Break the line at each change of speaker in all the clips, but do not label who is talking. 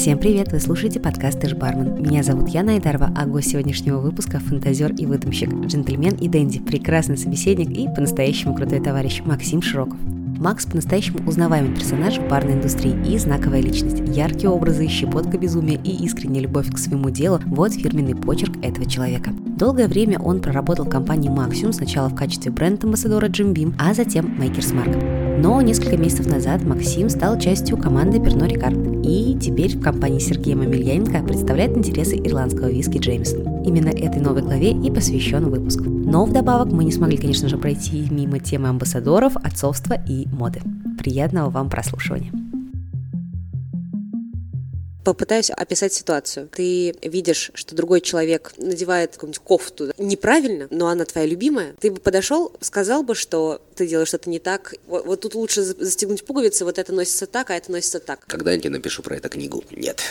Всем привет! Вы слушаете подкаст «Ты бармен». Меня зовут Яна Айдарова, а гость сегодняшнего выпуска – фантазер и выдумщик, джентльмен и дэнди, прекрасный собеседник и по-настоящему крутой товарищ Максим Широков. Макс по-настоящему узнаваемый персонаж в барной индустрии и знаковая личность. Яркие образы, щепотка безумия и искренняя любовь к своему делу – вот фирменный почерк этого человека. Долгое время он проработал в компании Maximum, сначала в качестве бренд-амбассадора Jim Beam, а затем Makers Mark. Но несколько месяцев назад Максим стал частью команды Pernod Ricard и теперь в компании Сергея Мамельяненко представляет интересы ирландского виски Джеймсон. Именно этой новой главе и посвящен выпуск. Но вдобавок мы не смогли, конечно же, пройти мимо темы амбассадоров, отцовства и моды. Приятного вам прослушивания. Попытаюсь описать ситуацию. Ты видишь, что другой человек надевает какую-нибудь кофту неправильно, но она твоя любимая. Ты бы подошел, сказал бы, что ты делаешь что-то не так. Вот, вот тут лучше застегнуть пуговицы, вот это носится так, а это носится так.
Когда я напишу про эту книгу? Нет,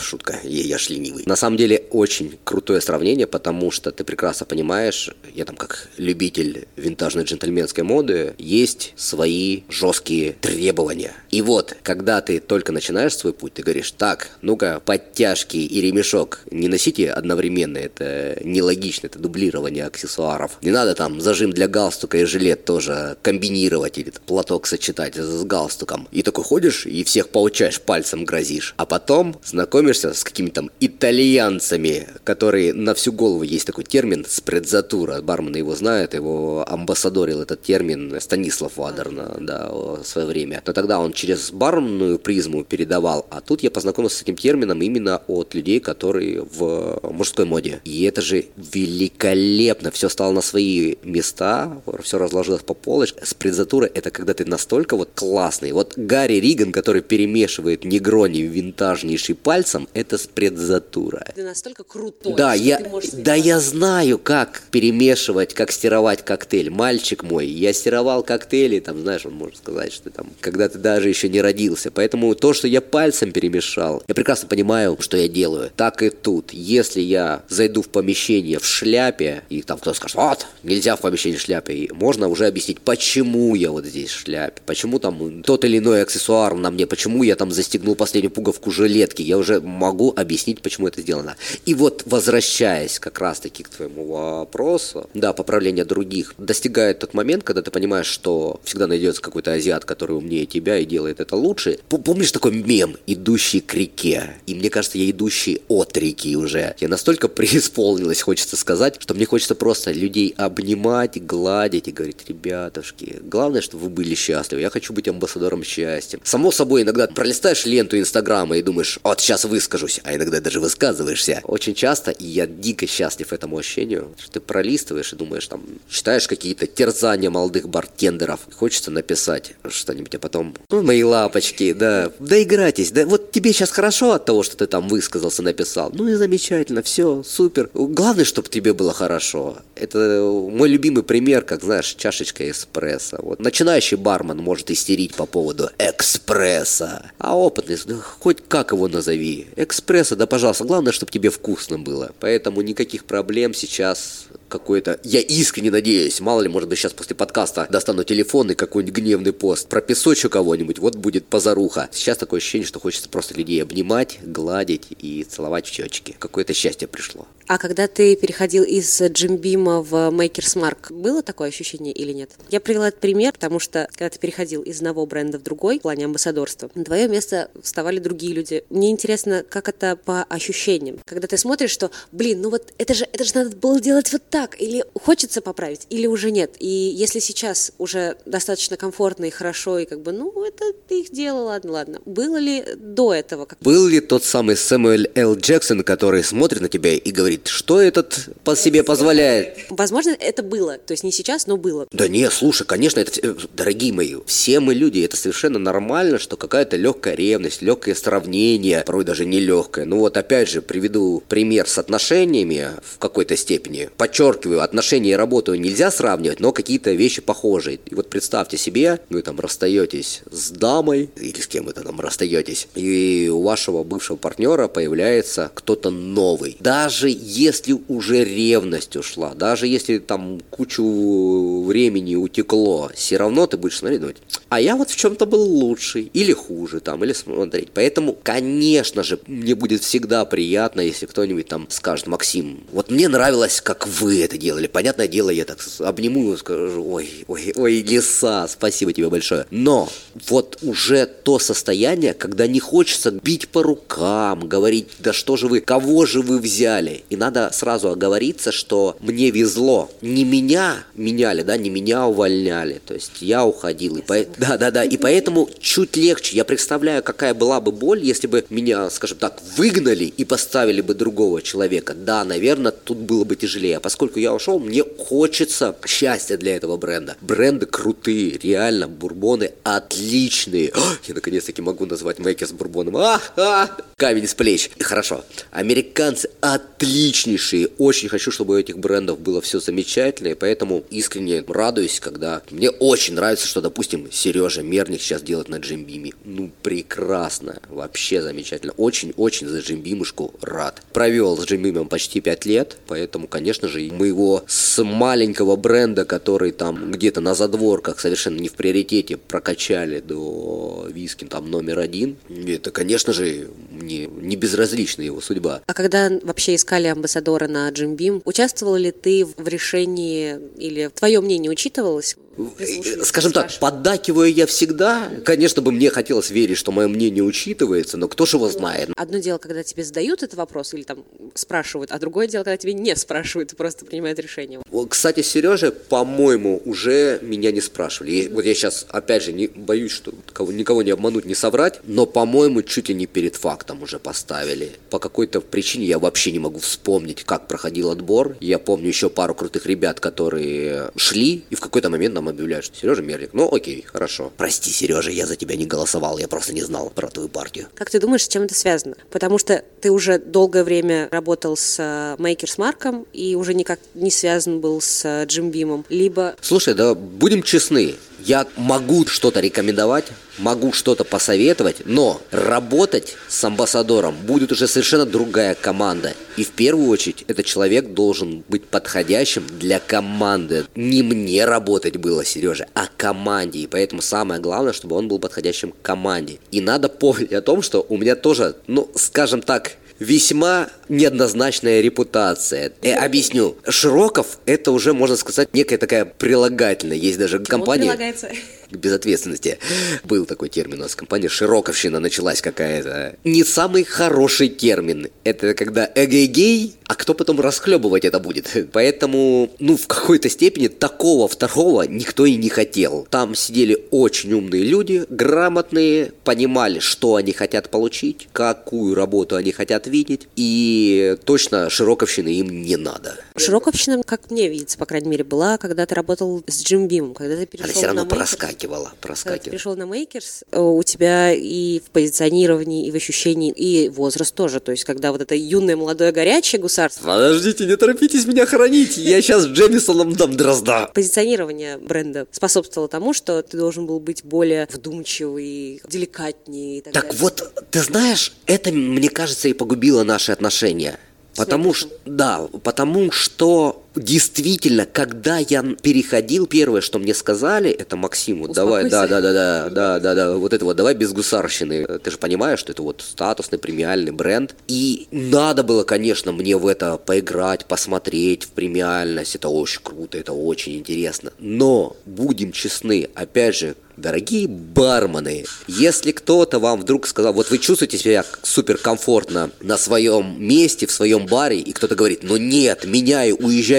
шутка, я, я ж ленивый. На самом деле очень крутое сравнение, потому что ты прекрасно понимаешь, я там как любитель винтажной джентльменской моды, есть свои жесткие требования. И вот, когда ты только начинаешь свой путь, ты говоришь, так, ну-ка, подтяжки и ремешок не носите одновременно, это нелогично, это дублирование аксессуаров. Не надо там зажим для галстука и жилет тоже комбинировать или платок сочетать с галстуком. И такой ходишь и всех получаешь, пальцем грозишь. А потом знакомишься с какими-то там итальянцами, которые на всю голову есть такой термин спредзатура. Бармены его знают, его амбассадорил этот термин Станислав Вадерна, да, в свое время. Но тогда он через барменную призму передавал, а тут я познакомился знакомился с этим термином именно от людей, которые в мужской моде. И это же великолепно. Все стало на свои места, все разложилось по полочкам. Спринзатура – это когда ты настолько вот классный. Вот Гарри Риган, который перемешивает негрони винтажнейший пальцем, это спредзатура.
Ты настолько крутой,
да, я, да я знаю, как перемешивать, как стировать коктейль. Мальчик мой, я стировал коктейли, там, знаешь, он может сказать, что там, когда ты даже еще не родился. Поэтому то, что я пальцем перемешал. Я прекрасно понимаю, что я делаю. Так и тут. Если я зайду в помещение в шляпе, и там кто-то скажет, вот, нельзя в помещении в шляпе, и можно уже объяснить, почему я вот здесь в шляпе, почему там тот или иной аксессуар на мне, почему я там застегнул последнюю пуговку жилетки, я уже могу объяснить, почему это сделано. И вот возвращаясь как раз-таки к твоему вопросу, да, поправление других, достигает тот момент, когда ты понимаешь, что всегда найдется какой-то азиат, который умнее тебя и делает это лучше. Помнишь такой мем, идущий к реке. И мне кажется, я идущий от реки уже. Я настолько преисполнилась, хочется сказать, что мне хочется просто людей обнимать, гладить и говорить, ребятушки, главное, чтобы вы были счастливы. Я хочу быть амбассадором счастья. Само собой, иногда пролистаешь ленту Инстаграма и думаешь, вот сейчас выскажусь, а иногда даже высказываешься. Очень часто, и я дико счастлив этому ощущению, что ты пролистываешь и думаешь, там, читаешь какие-то терзания молодых бартендеров. Хочется написать что-нибудь, а потом, ну, мои лапочки, да, доиграйтесь, да, вот тебе сейчас хорошо от того, что ты там высказался, написал. Ну и замечательно, все, супер. Главное, чтобы тебе было хорошо. Это мой любимый пример, как, знаешь, чашечка эспрессо. Вот начинающий бармен может истерить по поводу экспресса, а опытный, ну, хоть как его назови, экспресса, да пожалуйста, главное, чтобы тебе вкусно было. Поэтому никаких проблем сейчас какой-то... Я искренне надеюсь, мало ли, может быть, сейчас после подкаста достану телефон и какой-нибудь гневный пост про песочу кого-нибудь, вот будет позаруха. Сейчас такое ощущение, что хочется просто людей обнимать, гладить и целовать в щечки. Какое-то счастье пришло.
А когда ты переходил из Джимбима в Makers Mark, было такое ощущение или нет? Я привела этот пример, потому что когда ты переходил из одного бренда в другой в плане амбассадорства, на твое место вставали другие люди. Мне интересно, как это по ощущениям. Когда ты смотришь, что, блин, ну вот это же, это же надо было делать вот так, или хочется поправить, или уже нет. И если сейчас уже достаточно комфортно и хорошо, и как бы, ну, это их делал, ладно, ладно. Было ли до этого? Как...
Был ли тот самый Сэмюэль Л. Джексон, который смотрит на тебя и говорит, что этот по себе позволяет.
Возможно, это было. То есть не сейчас, но было.
Да не, слушай, конечно, это, дорогие мои, все мы люди, это совершенно нормально, что какая-то легкая ревность, легкое сравнение, порой даже не легкое. Ну вот опять же, приведу пример с отношениями в какой-то степени. Подчеркиваю, подчеркиваю, отношения и работу нельзя сравнивать, но какие-то вещи похожие. И вот представьте себе, вы там расстаетесь с дамой, или с кем это там расстаетесь, и у вашего бывшего партнера появляется кто-то новый. Даже если уже ревность ушла, даже если там кучу времени утекло, все равно ты будешь смотреть, думать, а я вот в чем-то был лучший, или хуже там, или смотреть. Поэтому, конечно же, мне будет всегда приятно, если кто-нибудь там скажет, Максим, вот мне нравилось, как вы это делали. Понятное дело, я так обниму его, скажу, ой, ой, ой, лиса, спасибо тебе большое. Но вот уже то состояние, когда не хочется бить по рукам, говорить, да что же вы, кого же вы взяли? И надо сразу оговориться, что мне везло. Не меня меняли, да, не меня увольняли. То есть я уходил. И по... Да, да, да. И поэтому чуть легче. Я представляю, какая была бы боль, если бы меня, скажем так, выгнали и поставили бы другого человека. Да, наверное, тут было бы тяжелее. А поскольку я ушел, мне хочется счастья для этого бренда. Бренды крутые, реально, бурбоны отличные. О, я наконец-таки могу назвать Мейкер с бурбоном. А, а, камень с плеч. Хорошо. Американцы отличнейшие. Очень хочу, чтобы у этих брендов было все замечательно. И поэтому искренне радуюсь, когда мне очень нравится, что, допустим, Сережа Мерник сейчас делает на Джимбиме. Ну, прекрасно. Вообще замечательно. Очень-очень за Джимбимушку рад. Провел с Джимбимом почти 5 лет, поэтому, конечно же, мы его с маленького бренда, который там где-то на задворках совершенно не в приоритете прокачали до виски там номер один. Это, конечно же, не, не безразлична его судьба.
А когда вообще искали амбассадора на Джим Бим, участвовал ли ты в решении или твое мнение учитывалось?
Скажем так, поддакиваю я всегда. Конечно бы мне хотелось верить, что мое мнение учитывается, но кто же его знает.
Одно дело, когда тебе задают этот вопрос или там спрашивают, а другое дело, когда тебе не спрашивают и просто принимают решение.
Кстати, Сережа, по-моему, уже меня не спрашивали. Вот я сейчас, опять же, не боюсь, что никого не обмануть, не соврать, но, по-моему, чуть ли не перед фактом уже поставили. По какой-то причине я вообще не могу вспомнить, как проходил отбор. Я помню еще пару крутых ребят, которые шли, и в какой-то момент нам объявляют, что Сережа Мерлик. Ну, окей, хорошо. Прости, Сережа, я за тебя не голосовал, я просто не знал про твою партию.
Как ты думаешь, с чем это связано? Потому что ты уже долгое время работал с Makers э, Марком и уже никак не связан был с э, Джим Бимом. Либо...
Слушай, да будем честны, я могу что-то рекомендовать, могу что-то посоветовать, но работать с амбассадором будет уже совершенно другая команда. И в первую очередь этот человек должен быть подходящим для команды. Не мне работать было, Сережа, а команде. И поэтому самое главное, чтобы он был подходящим к команде. И надо помнить о том, что у меня тоже, ну, скажем так, весьма неоднозначная репутация. Э, объясню. Широков это уже, можно сказать, некая такая прилагательная. Есть даже компания... прилагается? безответственности. Был такой термин у нас в компании, широковщина началась какая-то. Не самый хороший термин. Это когда эгегей, а кто потом расхлебывать это будет? Поэтому, ну, в какой-то степени такого второго никто и не хотел. Там сидели очень умные люди, грамотные, понимали, что они хотят получить, какую работу они хотят видеть, и точно широковщины им не надо.
Широковщина, как мне видится, по крайней мере, была, когда ты работал с Джим Бимом, когда ты перешел
Она все равно на проскакивала, проскакивала. Когда
ты пришел на Мейкерс, э, у тебя и в позиционировании, и в ощущении, и возраст тоже, то есть когда вот это юное, молодое, горячее гусарство.
Подождите, не торопитесь меня хранить, я сейчас Джемисоном дам дрозда.
Позиционирование бренда способствовало тому, что ты должен был быть более вдумчивый, деликатнее.
так, так вот, ты знаешь, это, мне кажется, и погубило наши отношения. Потому что, да, потому что действительно, когда я переходил, первое, что мне сказали, это Максиму, давай, да, да, да, да, да, да, да, вот это вот, давай без гусарщины. Ты же понимаешь, что это вот статусный премиальный бренд. И надо было, конечно, мне в это поиграть, посмотреть в премиальность. Это очень круто, это очень интересно. Но, будем честны, опять же, Дорогие бармены, если кто-то вам вдруг сказал, вот вы чувствуете себя суперкомфортно на своем месте, в своем баре, и кто-то говорит, ну нет, меняй,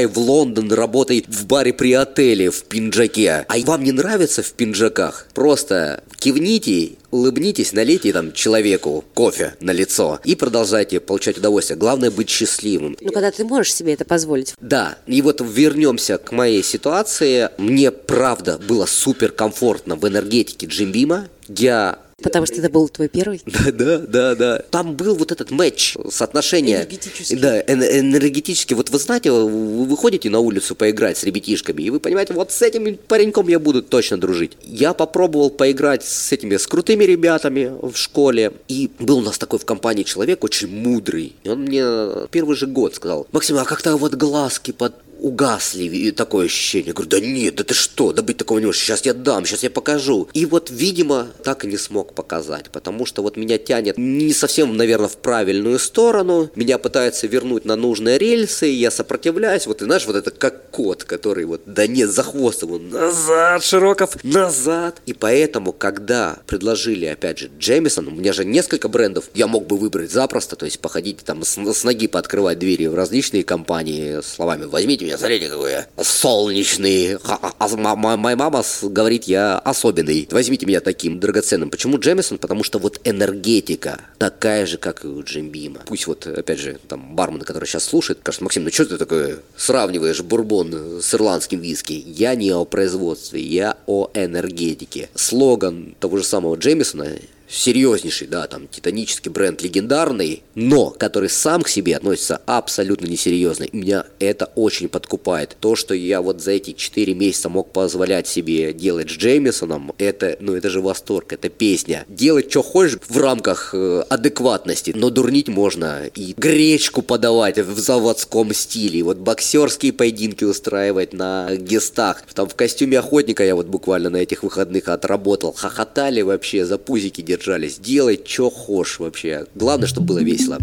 уезжай в Лондон, работай в баре при отеле в пинджаке, а вам не нравится в пинджаках, просто кивните улыбнитесь, налейте там человеку кофе на лицо и продолжайте получать удовольствие. Главное быть счастливым.
Ну, когда ты можешь себе это позволить.
Да, и вот вернемся к моей ситуации. Мне, правда, было супер комфортно в энергетике Джимбима. Я
Потому что это был твой первый?
Да, да, да, да. Там был вот этот матч, соотношение.
Энергетический.
Да, энергетически. Вот вы знаете, вы выходите на улицу поиграть с ребятишками, и вы понимаете, вот с этим пареньком я буду точно дружить. Я попробовал поиграть с этими, с крутыми ребятами в школе, и был у нас такой в компании человек очень мудрый. И он мне первый же год сказал, Максим, а как-то вот глазки под угасли, и такое ощущение. Я говорю, да нет, да ты что, да быть такого не может, сейчас я дам, сейчас я покажу. И вот, видимо, так и не смог показать, потому что вот меня тянет не совсем, наверное, в правильную сторону, меня пытаются вернуть на нужные рельсы, я сопротивляюсь, вот, и знаешь, вот это как кот, который вот, да нет, за хвост его, назад, Широков, назад. И поэтому, когда предложили, опять же, Джемисон, у меня же несколько брендов, я мог бы выбрать запросто, то есть походить там с, с ноги пооткрывать двери в различные компании словами «возьмите меня меня, смотрите, какой я солнечный. А, а, моя мама говорит, я особенный. Возьмите меня таким драгоценным. Почему Джемисон? Потому что вот энергетика такая же, как и у Джимбима. Пусть вот, опять же, там бармен, который сейчас слушает, скажет, Максим, ну что ты такое сравниваешь бурбон с ирландским виски? Я не о производстве, я о энергетике. Слоган того же самого Джемисона серьезнейший, да, там, титанический бренд, легендарный, но который сам к себе относится абсолютно несерьезно. И меня это очень подкупает. То, что я вот за эти 4 месяца мог позволять себе делать с Джеймисоном, это, ну, это же восторг, это песня. Делать, что хочешь в рамках э, адекватности, но дурнить можно и гречку подавать в заводском стиле, вот боксерские поединки устраивать на гестах. Там в костюме охотника я вот буквально на этих выходных отработал. Хохотали вообще, за пузики держали держались. Делай, что хочешь вообще. Главное, чтобы было весело.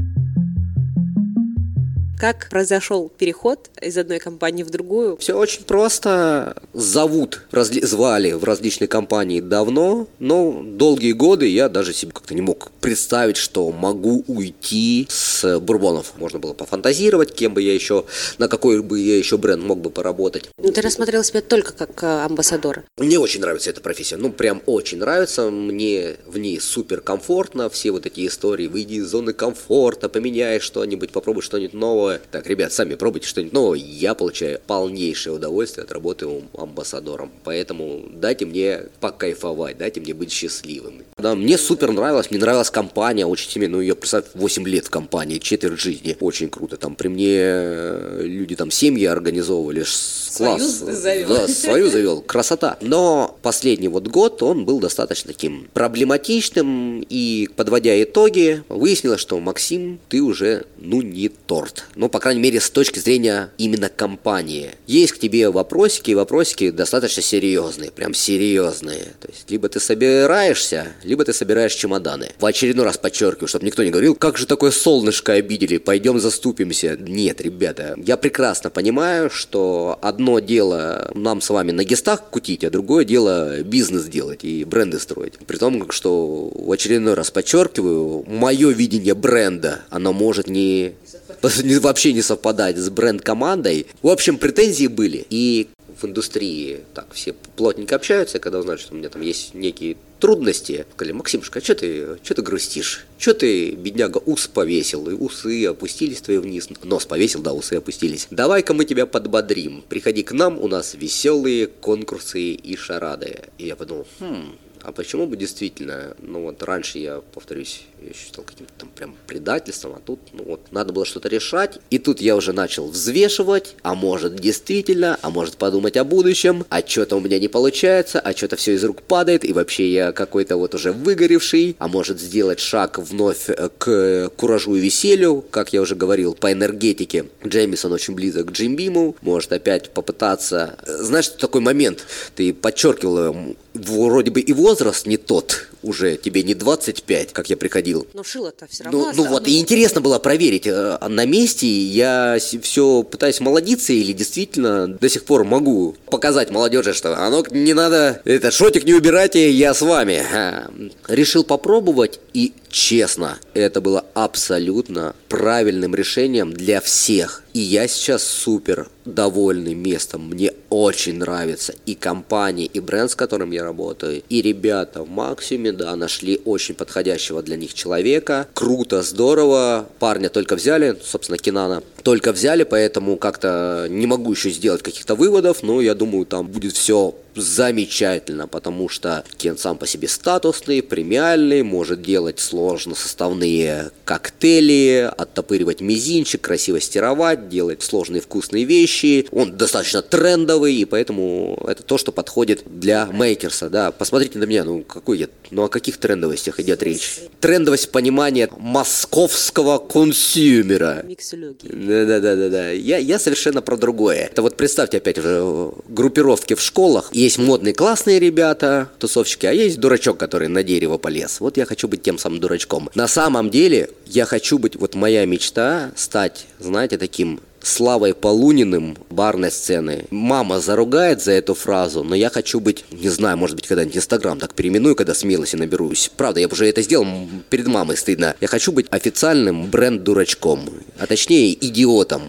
Как произошел переход из одной компании в другую?
Все очень просто. Зовут, разли, звали в различные компании давно, но долгие годы я даже себе как-то не мог представить, что могу уйти с бурбонов. Можно было пофантазировать, кем бы я еще, на какой бы я еще бренд мог бы поработать.
Ну, ты рассмотрел себя только как э, амбассадора?
Мне очень нравится эта профессия. Ну, прям очень нравится. Мне в ней супер комфортно. Все вот эти истории. Выйди из зоны комфорта, поменяй что-нибудь, попробуй что-нибудь новое новое. Так, ребят, сами пробуйте что-нибудь новое. Я получаю полнейшее удовольствие от работы амбассадором. Поэтому дайте мне покайфовать, дайте мне быть счастливым. Да, мне супер нравилось, мне нравилась компания очень сильно. Ну, я, представь, 8 лет в компании, четверть жизни. Очень круто. Там при мне э, люди там семьи организовывали. Класс.
Союз завел.
Да, свою завел. Красота. Но последний вот год он был достаточно таким проблематичным. И, подводя итоги, выяснилось, что Максим, ты уже, ну, не торт ну, по крайней мере, с точки зрения именно компании. Есть к тебе вопросики, и вопросики достаточно серьезные, прям серьезные. То есть, либо ты собираешься, либо ты собираешь чемоданы. В очередной раз подчеркиваю, чтобы никто не говорил, как же такое солнышко обидели, пойдем заступимся. Нет, ребята, я прекрасно понимаю, что одно дело нам с вами на гестах кутить, а другое дело бизнес делать и бренды строить. При том, что в очередной раз подчеркиваю, мое видение бренда, оно может не вообще не совпадать с бренд-командой. В общем, претензии были. И в индустрии так все плотненько общаются, когда узнают, что у меня там есть некие трудности. Сказали, Максимушка, а что ты, что ты грустишь? Что ты, бедняга, ус повесил, и усы опустились твои вниз. Нос повесил, да, усы опустились. Давай-ка мы тебя подбодрим. Приходи к нам, у нас веселые конкурсы и шарады. И я подумал, хм, а почему бы действительно, ну вот раньше я, повторюсь, я считал каким-то там прям предательством, а тут, ну вот, надо было что-то решать. И тут я уже начал взвешивать, а может действительно, а может подумать о будущем, а что-то у меня не получается, а что-то все из рук падает, и вообще я какой-то вот уже выгоревший, а может сделать шаг вновь э, к куражу и веселью, как я уже говорил, по энергетике. Джеймисон очень близок к Джимбиму, может опять попытаться... Знаешь, такой момент, ты подчеркивал, вроде бы и возраст не тот, уже тебе не 25, как я приходил.
Но шило-то все равно
Ну, ну вот, и интересно было проверить, э, на месте я все пытаюсь молодиться или действительно до сих пор могу показать молодежи, что оно «А ну, не надо, это шотик не убирайте, я с вами. Решил попробовать и честно, это было абсолютно правильным решением для всех. И я сейчас супер довольный местом. Мне очень нравится и компания, и бренд, с которым я работаю, и ребята в Максиме, да, нашли очень подходящего для них человека. Круто, здорово. Парня только взяли, собственно, Кинана, только взяли, поэтому как-то не могу еще сделать каких-то выводов, но я думаю, там будет все замечательно, потому что Кен сам по себе статусный, премиальный, может делать сложно составные коктейли, оттопыривать мизинчик, красиво стировать, делать сложные вкусные вещи. Он достаточно трендовый, и поэтому это то, что подходит для мейкерса. Да, посмотрите на меня, ну какой я, ну о каких трендовостях идет речь? Трендовость понимания московского консюмера. Да-да-да-да. Я, я совершенно про другое. Это вот представьте опять же группировки в школах, есть модные классные ребята, тусовщики, а есть дурачок, который на дерево полез. Вот я хочу быть тем самым дурачком. На самом деле, я хочу быть, вот моя мечта, стать, знаете, таким Славой Полуниным барной сцены. Мама заругает за эту фразу, но я хочу быть, не знаю, может быть, когда-нибудь Инстаграм так переименую, когда смелости наберусь. Правда, я уже это сделал, перед мамой стыдно. Я хочу быть официальным бренд-дурачком, а точнее идиотом.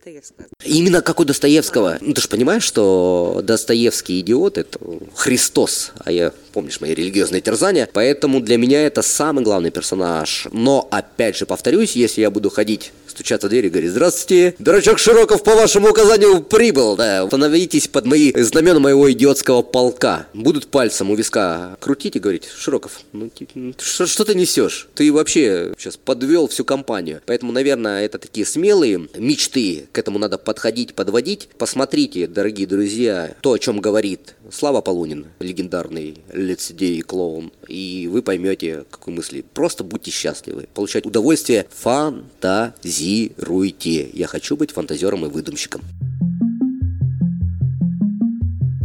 Достоевского. Именно как у Достоевского. Ну, ты же понимаешь, что Достоевский идиот – это Христос, а я, помнишь, мои религиозные терзания, поэтому для меня это самый главный персонаж. Но, опять же, повторюсь, если я буду ходить стучаться в дверь и говорить, здравствуйте, дурачок Широков по вашему указанию прибыл, да, становитесь под мои знамена моего идиотского полка. Будут пальцем у виска крутить и говорить, Широков, ну, ну что, что ты несешь? Ты вообще сейчас подвел всю компанию. Поэтому, наверное, это такие смелые мечты, к этому надо подходить, подводить. Посмотрите, дорогие друзья, то, о чем говорит Слава Полунин, легендарный лицедей и клоун, и вы поймете, какой мысли. Просто будьте счастливы, получать удовольствие, фантазируйте. Я хочу быть фантазером и выдумщиком.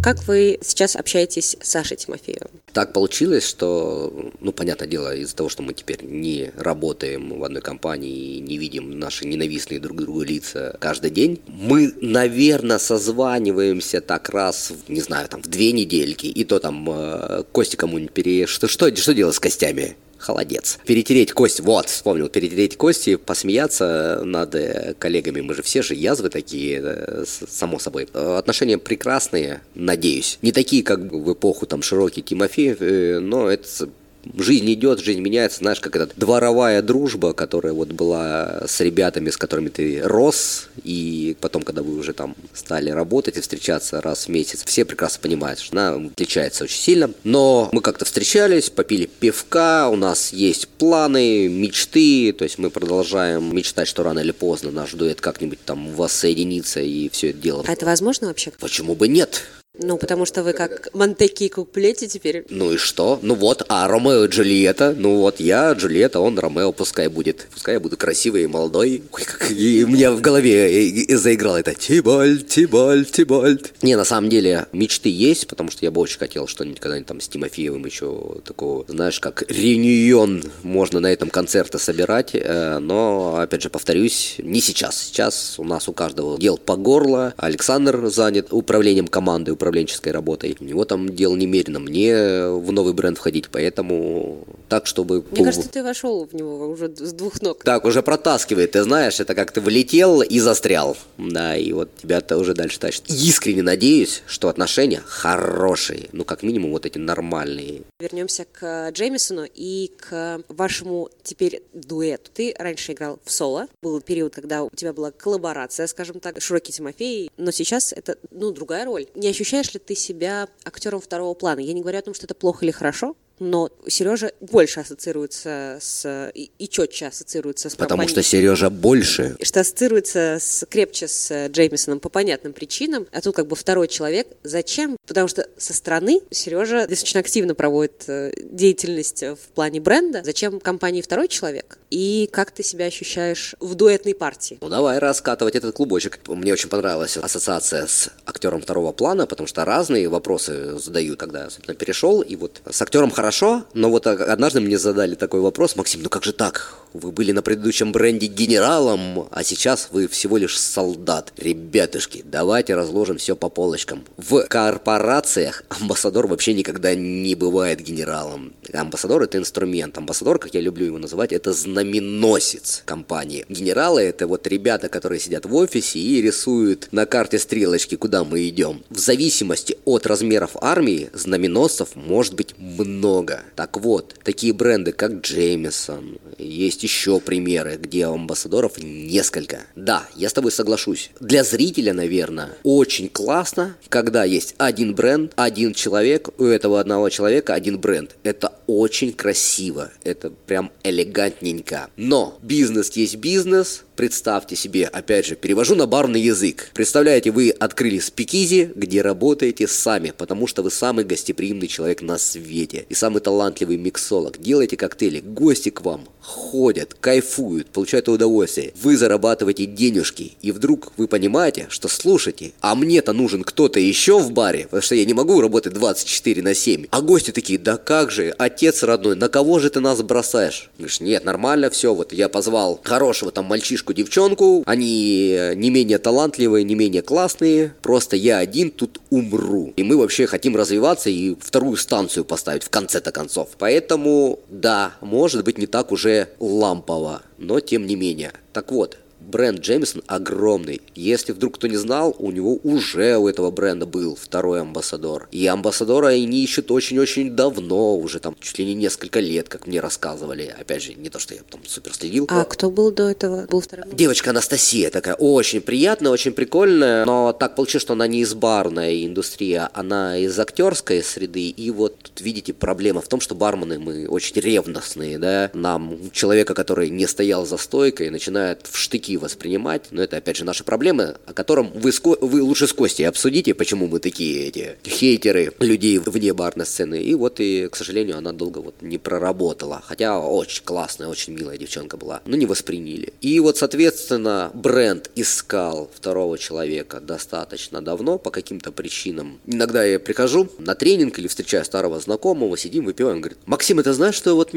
Как вы сейчас общаетесь с Сашей Тимофеевым?
Так получилось, что, ну, понятное дело, из-за того, что мы теперь не работаем в одной компании и не видим наши ненавистные друг другу лица каждый день, мы, наверное, созваниваемся так раз, не знаю, там, в две недельки, и то там э, кости кому-нибудь пере... Что, что, что делать с костями? Холодец. Перетереть кость, вот, вспомнил, перетереть кости, посмеяться над э, коллегами, мы же все же язвы такие, э, само собой. Э, отношения прекрасные, надеюсь. Не такие, как в эпоху там Широкий Тимофеев, но это жизнь идет, жизнь меняется, знаешь, как эта дворовая дружба, которая вот была с ребятами, с которыми ты рос, и потом, когда вы уже там стали работать и встречаться раз в месяц, все прекрасно понимают, что она отличается очень сильно. Но мы как-то встречались, попили пивка, у нас есть планы, мечты, то есть мы продолжаем мечтать, что рано или поздно наш дуэт как-нибудь там воссоединится и все это дело.
А это возможно вообще?
Почему бы нет?
Ну, потому что вы как Монтеки и Куплети теперь.
Ну и что? Ну вот, а Ромео и Джульетта? Ну вот я Джульетта, он Ромео, пускай будет. Пускай я буду красивый и молодой. Ой, как и у меня в голове заиграл это Тибальд, Тибальд, Тибальд. Не, на самом деле, мечты есть, потому что я бы очень хотел что-нибудь когда-нибудь там с Тимофеевым еще такого, знаешь, как реюнион можно на этом концерты собирать. Э, но, опять же, повторюсь, не сейчас. Сейчас у нас у каждого дел по горло. Александр занят управлением команды, управленческой работой. У него там дел немерено. Мне в новый бренд входить, поэтому так, чтобы...
Мне кажется, ты вошел в него уже с двух ног.
Так, уже протаскивает, ты знаешь, это как ты влетел и застрял. Да, и вот тебя-то уже дальше тащит. Искренне надеюсь, что отношения хорошие, ну, как минимум, вот эти нормальные.
Вернемся к Джеймисону и к вашему теперь дуэту. Ты раньше играл в соло, был период, когда у тебя была коллаборация, скажем так, Широкий Тимофей, но сейчас это, ну, другая роль. Не ощущаешь ощущаешь ли ты себя актером второго плана? Я не говорю о том, что это плохо или хорошо, но Сережа больше ассоциируется с и, и четче ассоциируется с
Потому что Сережа больше.
Что ассоциируется с, крепче с Джеймисоном по понятным причинам, а тут как бы второй человек. Зачем? Потому что со стороны Сережа достаточно активно проводит э, деятельность в плане бренда. Зачем компании второй человек? И как ты себя ощущаешь в дуэтной партии?
Ну давай раскатывать этот клубочек. Мне очень понравилась ассоциация с актером второго плана, потому что разные вопросы задаю, когда я, собственно, перешел. И вот с актером хорошо хорошо, но вот однажды мне задали такой вопрос, Максим, ну как же так? Вы были на предыдущем бренде генералом, а сейчас вы всего лишь солдат. Ребятушки, давайте разложим все по полочкам. В корпорациях амбассадор вообще никогда не бывает генералом. Амбассадор это инструмент. Амбассадор, как я люблю его называть, это знаменосец компании. Генералы это вот ребята, которые сидят в офисе и рисуют на карте стрелочки, куда мы идем. В зависимости от размеров армии знаменосцев может быть много много. Так вот, такие бренды, как Джеймисон, есть еще примеры, где амбассадоров несколько. Да, я с тобой соглашусь. Для зрителя, наверное, очень классно, когда есть один бренд, один человек, у этого одного человека один бренд. Это очень красиво, это прям элегантненько. Но бизнес есть бизнес, Представьте себе, опять же, перевожу на барный язык. Представляете, вы открыли спикизи, где работаете сами, потому что вы самый гостеприимный человек на свете и самый талантливый миксолог. Делаете коктейли, гости к вам ходят, кайфуют, получают удовольствие. Вы зарабатываете денежки, и вдруг вы понимаете, что слушайте, а мне-то нужен кто-то еще в баре, потому что я не могу работать 24 на 7. А гости такие, да как же, отец родной, на кого же ты нас бросаешь? Говоришь, нет, нормально все, вот я позвал хорошего там мальчишку, девчонку, они не менее талантливые, не менее классные, просто я один тут умру. И мы вообще хотим развиваться и вторую станцию поставить в конце-то концов. Поэтому, да, может быть не так уже лампово, но тем не менее. Так вот, бренд Джеймисон огромный. Если вдруг кто не знал, у него уже у этого бренда был второй амбассадор. И амбассадора они ищут очень-очень давно, уже там чуть ли не несколько лет, как мне рассказывали. Опять же, не то, что я там супер следил.
А кто был до этого? Был второй?
Девочка Анастасия такая, очень приятная, очень прикольная, но так получилось, что она не из барной индустрии, а она из актерской среды. И вот тут, видите, проблема в том, что бармены мы очень ревностные, да. Нам человека, который не стоял за стойкой, начинает в штыки воспринимать, но это опять же наши проблемы, о котором вы, с, вы лучше с Костей обсудите, почему мы такие эти хейтеры людей вне барной сцены. И вот и, к сожалению, она долго вот не проработала. Хотя очень классная, очень милая девчонка была. Но не восприняли. И вот, соответственно, бренд искал второго человека достаточно давно по каким-то причинам. Иногда я прихожу на тренинг или встречаю старого знакомого, сидим, выпиваем, говорит, Максим, это знаешь, что вот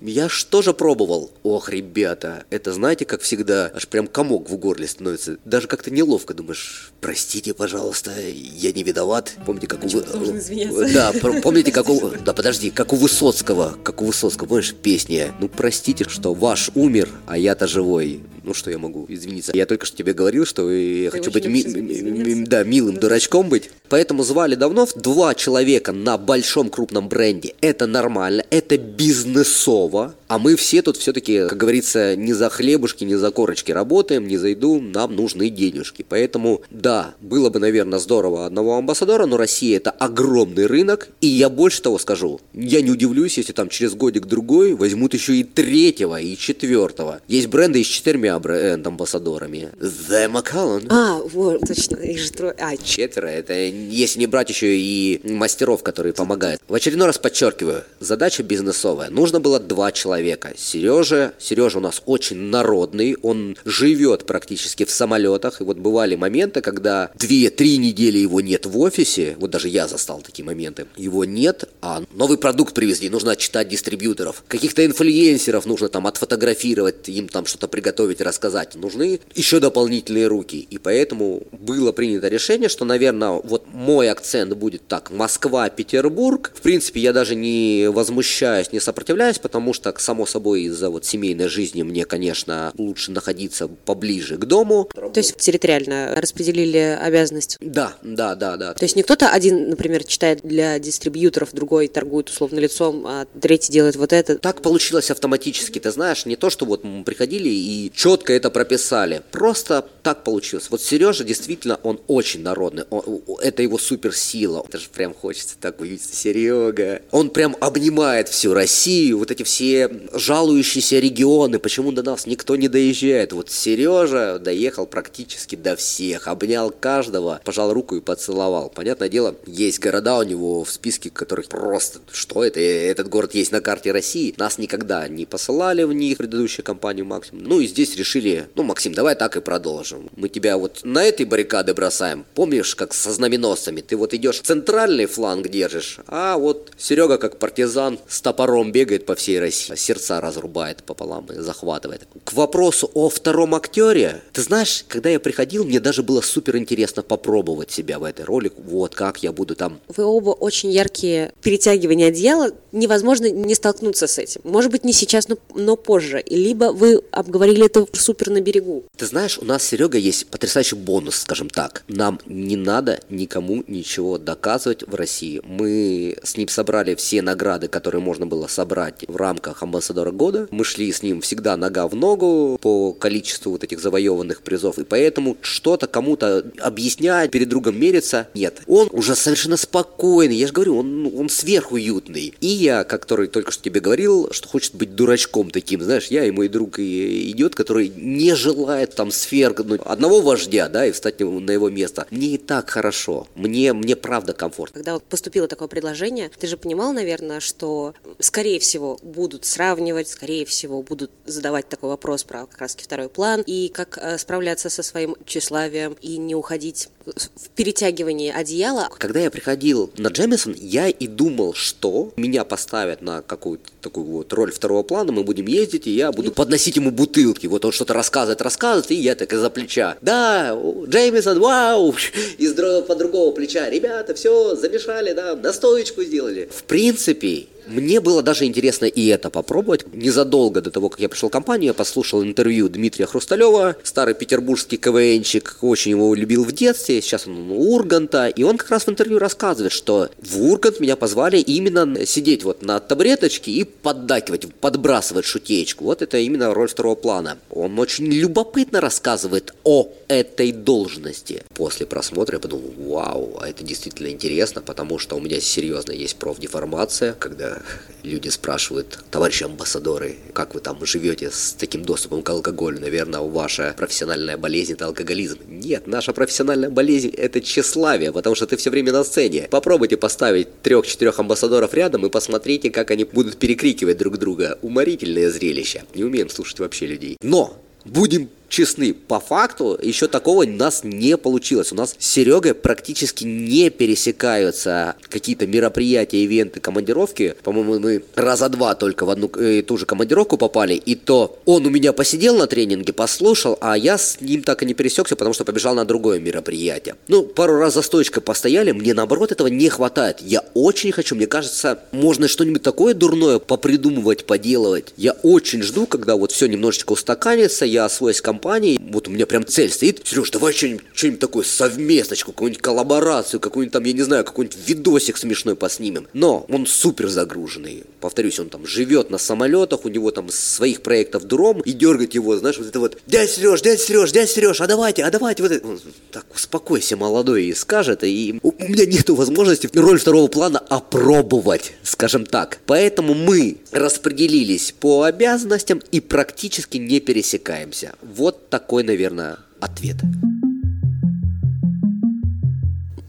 я ж тоже пробовал? Ох, ребята, это знаете, как всегда, аж прям комок в горле становится. Даже как-то неловко. Думаешь, простите, пожалуйста, я не виноват. Помните, как
у...
Да, помните, как у... Да, подожди, как у Высоцкого. Как у Высоцкого, помнишь, песня? Ну, простите, что ваш умер, а я-то живой. Ну, что я могу извиниться? Я только что тебе говорил, что я Ты хочу быть ми- ми- да, милым дурачком быть. Поэтому звали давно два человека на большом крупном бренде. Это нормально, это бизнесово. А мы все тут все-таки, как говорится, не за хлебушки, не за корочки работаем, не за еду, нам нужны денежки. Поэтому, да, было бы, наверное, здорово одного амбассадора, но Россия это огромный рынок. И я больше того скажу, я не удивлюсь, если там через годик-другой возьмут еще и третьего, и четвертого. Есть бренды и с четырьмя бренд-амбассадорами. The Macallan.
А, вот, точно, их же трое. А,
четверо. Это если не брать еще и мастеров, которые помогают. В очередной раз подчеркиваю, задача бизнесовая. Нужно было два человека. Сережа, Сережа у нас очень народный, он живет практически в самолетах. И вот бывали моменты, когда две-три недели его нет в офисе. Вот даже я застал такие моменты. Его нет, а новый продукт привезли. Нужно отчитать дистрибьюторов. Каких-то инфлюенсеров нужно там отфотографировать, им там что-то приготовить, рассказать. Нужны еще дополнительные руки. И поэтому было принято решение, что, наверное, вот мой акцент будет так, Москва, Петербург. В принципе, я даже не возмущаюсь, не сопротивляюсь, потому что, само собой, из-за вот семейной жизни мне, конечно, лучше находиться поближе к дому.
То есть территориально распределили обязанности?
Да, да, да, да.
То есть не кто-то один, например, читает для дистрибьюторов, другой торгует условно лицом, а третий делает вот это?
Так получилось автоматически, ты знаешь, не то, что вот мы приходили и четко это прописали, просто так получилось. Вот Сережа действительно, он очень народный, он, это его суперсила. Это же прям хочется так увидеть. Серега. Он прям обнимает всю Россию, вот эти все жалующиеся регионы, почему до нас никто не доезжает. Вот Сережа доехал практически до всех, обнял каждого, пожал руку и поцеловал. Понятное дело, есть города у него в списке, которых просто, что это, этот город есть на карте России. Нас никогда не посылали в них, предыдущую компанию Максим. Ну и здесь решили, ну, Максим, давай так и продолжим. Мы тебя вот на этой баррикады бросаем. Помнишь, как со знаменосцами? Ты вот идешь центральный фланг держишь, а вот Серега как партизан с топором бегает по всей России. Сердца разрубает пополам и захватывает. К вопросу о втором актере. Ты знаешь, когда я приходил, мне даже было супер интересно попробовать себя в этой роли. Вот как я буду там.
Вы оба очень яркие перетягивания одеяла. Невозможно не столкнуться с этим. Может быть, не сейчас, но, но позже. Либо вы обговорили это супер на берегу.
Ты знаешь, у нас с Серегой есть потрясающий бонус, скажем так. Нам не надо никому ничего доказывать в России. Мы с ним собрали все награды, которые можно было собрать в рамках амбассадора года. Мы шли с ним всегда нога в ногу по количеству вот этих завоеванных призов, и поэтому что-то кому-то объяснять, перед другом мериться, нет. Он уже совершенно спокойный, я же говорю, он, он сверхуютный. И я, который только что тебе говорил, что хочет быть дурачком таким, знаешь, я и мой друг и идет, который не желает там свергнуть одного вождя, да, и встать на его место. Мне и так хорошо, мне, мне правда комфортно.
Когда вот поступило такое предложение, ты же понимал, наверное, что, скорее всего, будут сравнивать, скорее всего, будут задавать такой вопрос про как раз второй план, и как э, справляться со своим тщеславием и не уходить в перетягивании одеяла.
Когда я приходил на Джемисон, я и думал, что меня поставят на какую-то такую вот роль второго плана, мы будем ездить, и я буду подносить ему бутылки. Вот он что-то рассказывает, рассказывает, и я так из-за плеча. Да, Джеймисон, вау! Из по другого плеча. Ребята, все, замешали, да, настоечку сделали. В принципе, мне было даже интересно и это попробовать. Незадолго до того, как я пришел в компанию, я послушал интервью Дмитрия Хрусталева, старый петербургский КВНчик, очень его любил в детстве, сейчас он у Урганта, и он как раз в интервью рассказывает, что в Ургант меня позвали именно сидеть вот на табуреточке и поддакивать, подбрасывать шутеечку. Вот это именно роль второго плана. Он очень любопытно рассказывает о этой должности. После просмотра я подумал, вау, а это действительно интересно, потому что у меня серьезно есть профдеформация, когда люди спрашивают, товарищи амбассадоры, как вы там живете с таким доступом к алкоголю? Наверное, ваша профессиональная болезнь – это алкоголизм. Нет, наша профессиональная болезнь – это тщеславие, потому что ты все время на сцене. Попробуйте поставить трех-четырех амбассадоров рядом и посмотрите, как они будут перекрикивать друг друга. Уморительное зрелище. Не умеем слушать вообще людей. Но будем честны, по факту еще такого у нас не получилось. У нас с Серегой практически не пересекаются какие-то мероприятия, ивенты, командировки. По-моему, мы раза два только в одну и ту же командировку попали, и то он у меня посидел на тренинге, послушал, а я с ним так и не пересекся, потому что побежал на другое мероприятие. Ну, пару раз за стойкой постояли, мне наоборот этого не хватает. Я очень хочу, мне кажется, можно что-нибудь такое дурное попридумывать, поделывать. Я очень жду, когда вот все немножечко устаканится, я освоюсь компанию, компании, вот у меня прям цель стоит, Сереж, давай что-нибудь, что-нибудь такое, совместочку, какую-нибудь коллаборацию, какую-нибудь там, я не знаю, какой-нибудь видосик смешной поснимем. Но он супер загруженный. Повторюсь, он там живет на самолетах, у него там своих проектов дром, и дергать его, знаешь, вот это вот, дядь Сереж, дядь Сереж, дядь Сереж, а давайте, а давайте, вот это. Он, так, успокойся, молодой, и скажет, и у, у меня нету возможности роль второго плана опробовать, скажем так. Поэтому мы распределились по обязанностям и практически не пересекаемся. Вот вот такой, наверное, ответ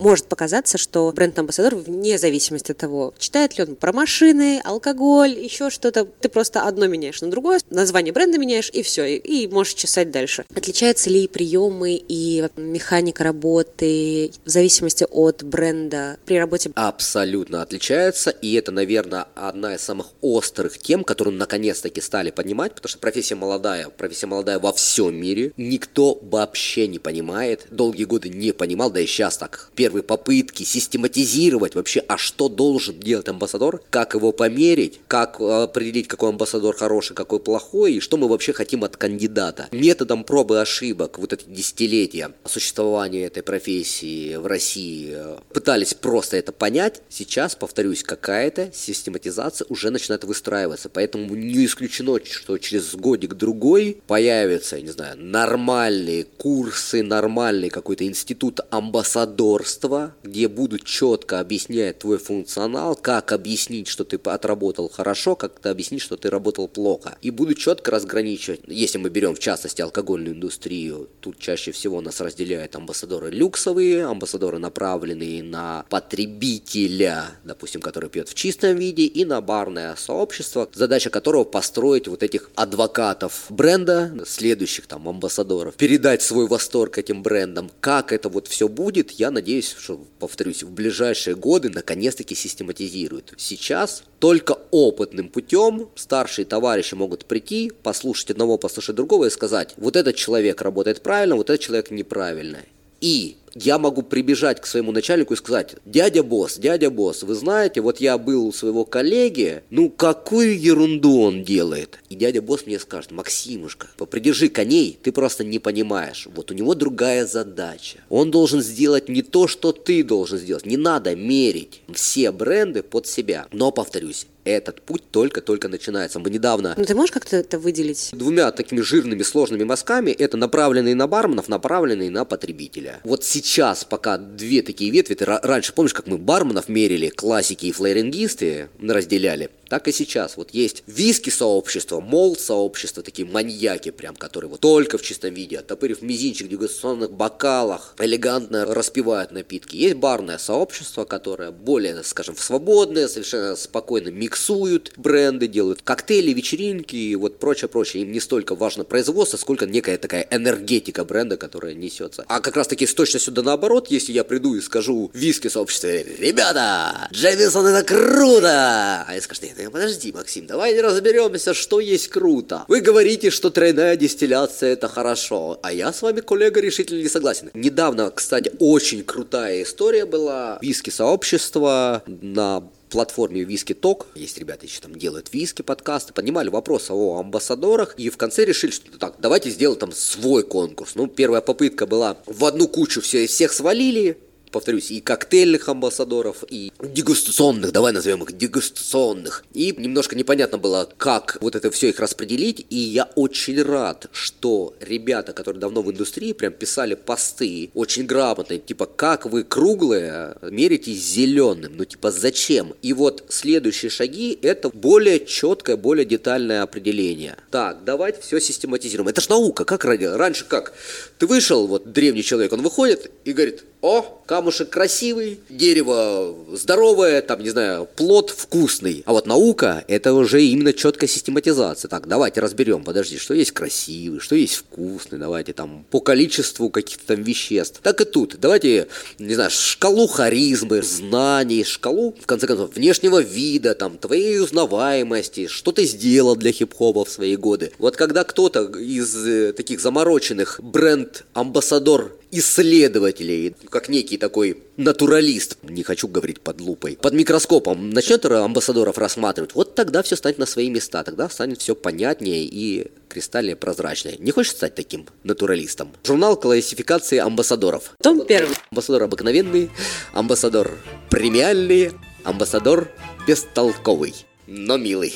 может показаться, что бренд-амбассадор, вне зависимости от того, читает ли он про машины, алкоголь, еще что-то, ты просто одно меняешь на другое, название бренда меняешь, и все, и, и можешь чесать дальше. Отличаются ли приемы и механика работы в зависимости от бренда при работе?
Абсолютно отличаются, и это, наверное, одна из самых острых тем, которую наконец-таки стали поднимать, потому что профессия молодая, профессия молодая во всем мире, никто вообще не понимает, долгие годы не понимал, да и сейчас так, первый первые попытки систематизировать вообще, а что должен делать амбассадор, как его померить, как э, определить, какой амбассадор хороший, какой плохой, и что мы вообще хотим от кандидата. Методом пробы ошибок вот эти десятилетия существования этой профессии в России э, пытались просто это понять. Сейчас, повторюсь, какая-то систематизация уже начинает выстраиваться, поэтому не исключено, что через годик-другой появятся, не знаю, нормальные курсы, нормальный какой-то институт амбассадорства, руководство, где будут четко объяснять твой функционал, как объяснить, что ты отработал хорошо, как ты объяснить, что ты работал плохо. И будут четко разграничивать, если мы берем в частности алкогольную индустрию, тут чаще всего нас разделяют амбассадоры люксовые, амбассадоры направленные на потребителя, допустим, который пьет в чистом виде, и на барное сообщество, задача которого построить вот этих адвокатов бренда, следующих там амбассадоров, передать свой восторг этим брендам. Как это вот все будет, я надеюсь, что, повторюсь, в ближайшие годы наконец-таки систематизируют. Сейчас только опытным путем старшие товарищи могут прийти, послушать одного, послушать другого и сказать, вот этот человек работает правильно, вот этот человек неправильно. И я могу прибежать к своему начальнику и сказать, дядя босс, дядя босс, вы знаете, вот я был у своего коллеги, ну какую ерунду он делает. И дядя босс мне скажет, Максимушка, попридержи коней, ты просто не понимаешь. Вот у него другая задача. Он должен сделать не то, что ты должен сделать. Не надо мерить все бренды под себя. Но, повторюсь, этот путь только-только начинается. Мы недавно...
Ну ты можешь как-то это выделить?
Двумя такими жирными сложными мазками, это направленные на барменов, направленные на потребителя. Вот сейчас пока две такие ветви, ты раньше помнишь, как мы барменов мерили, классики и флейрингисты разделяли? Так и сейчас. Вот есть виски-сообщество, мол-сообщество, такие маньяки прям, которые вот только в чистом виде, оттопырив мизинчик в дегустационных бокалах, элегантно распивают напитки. Есть барное сообщество, которое более, скажем, свободное, совершенно спокойно миксуют бренды, делают коктейли, вечеринки и вот прочее-прочее. Им не столько важно производство, сколько некая такая энергетика бренда, которая несется. А как раз таки с точностью да наоборот, если я приду и скажу виски-сообщество, ребята, Джеймисон это круто! А я скажу, нет, подожди, Максим, давай разберемся, что есть круто. Вы говорите, что тройная дистилляция это хорошо, а я с вами, коллега, решительно не согласен. Недавно, кстати, очень крутая история была. Виски сообщества на платформе Виски Ток, есть ребята еще там делают виски подкасты, поднимали вопрос о амбассадорах и в конце решили, что так, давайте сделаем там свой конкурс. Ну, первая попытка была в одну кучу все, всех свалили, повторюсь, и коктейльных амбассадоров, и дегустационных, давай назовем их дегустационных. И немножко непонятно было, как вот это все их распределить, и я очень рад, что ребята, которые давно в индустрии, прям писали посты, очень грамотные, типа, как вы круглые мерите зеленым, ну типа, зачем? И вот следующие шаги, это более четкое, более детальное определение. Так, давайте все систематизируем. Это ж наука, как раньше как? Ты вышел, вот древний человек, он выходит и говорит, о, камушек красивый, дерево здоровое, там, не знаю, плод вкусный. А вот наука – это уже именно четкая систематизация. Так, давайте разберем, подожди, что есть красивый, что есть вкусный, давайте там по количеству каких-то там веществ. Так и тут, давайте, не знаю, шкалу харизмы, знаний, шкалу, в конце концов, внешнего вида, там, твоей узнаваемости, что ты сделал для хип-хопа в свои годы. Вот когда кто-то из э, таких замороченных бренд-амбассадор исследователей, как некий такой натуралист, не хочу говорить под лупой, под микроскопом начнет амбассадоров рассматривать, вот тогда все станет на свои места, тогда станет все понятнее и кристально прозрачнее. Не хочешь стать таким натуралистом? Журнал классификации амбассадоров.
Том первый.
Амбассадор обыкновенный, амбассадор премиальный, амбассадор бестолковый, но милый.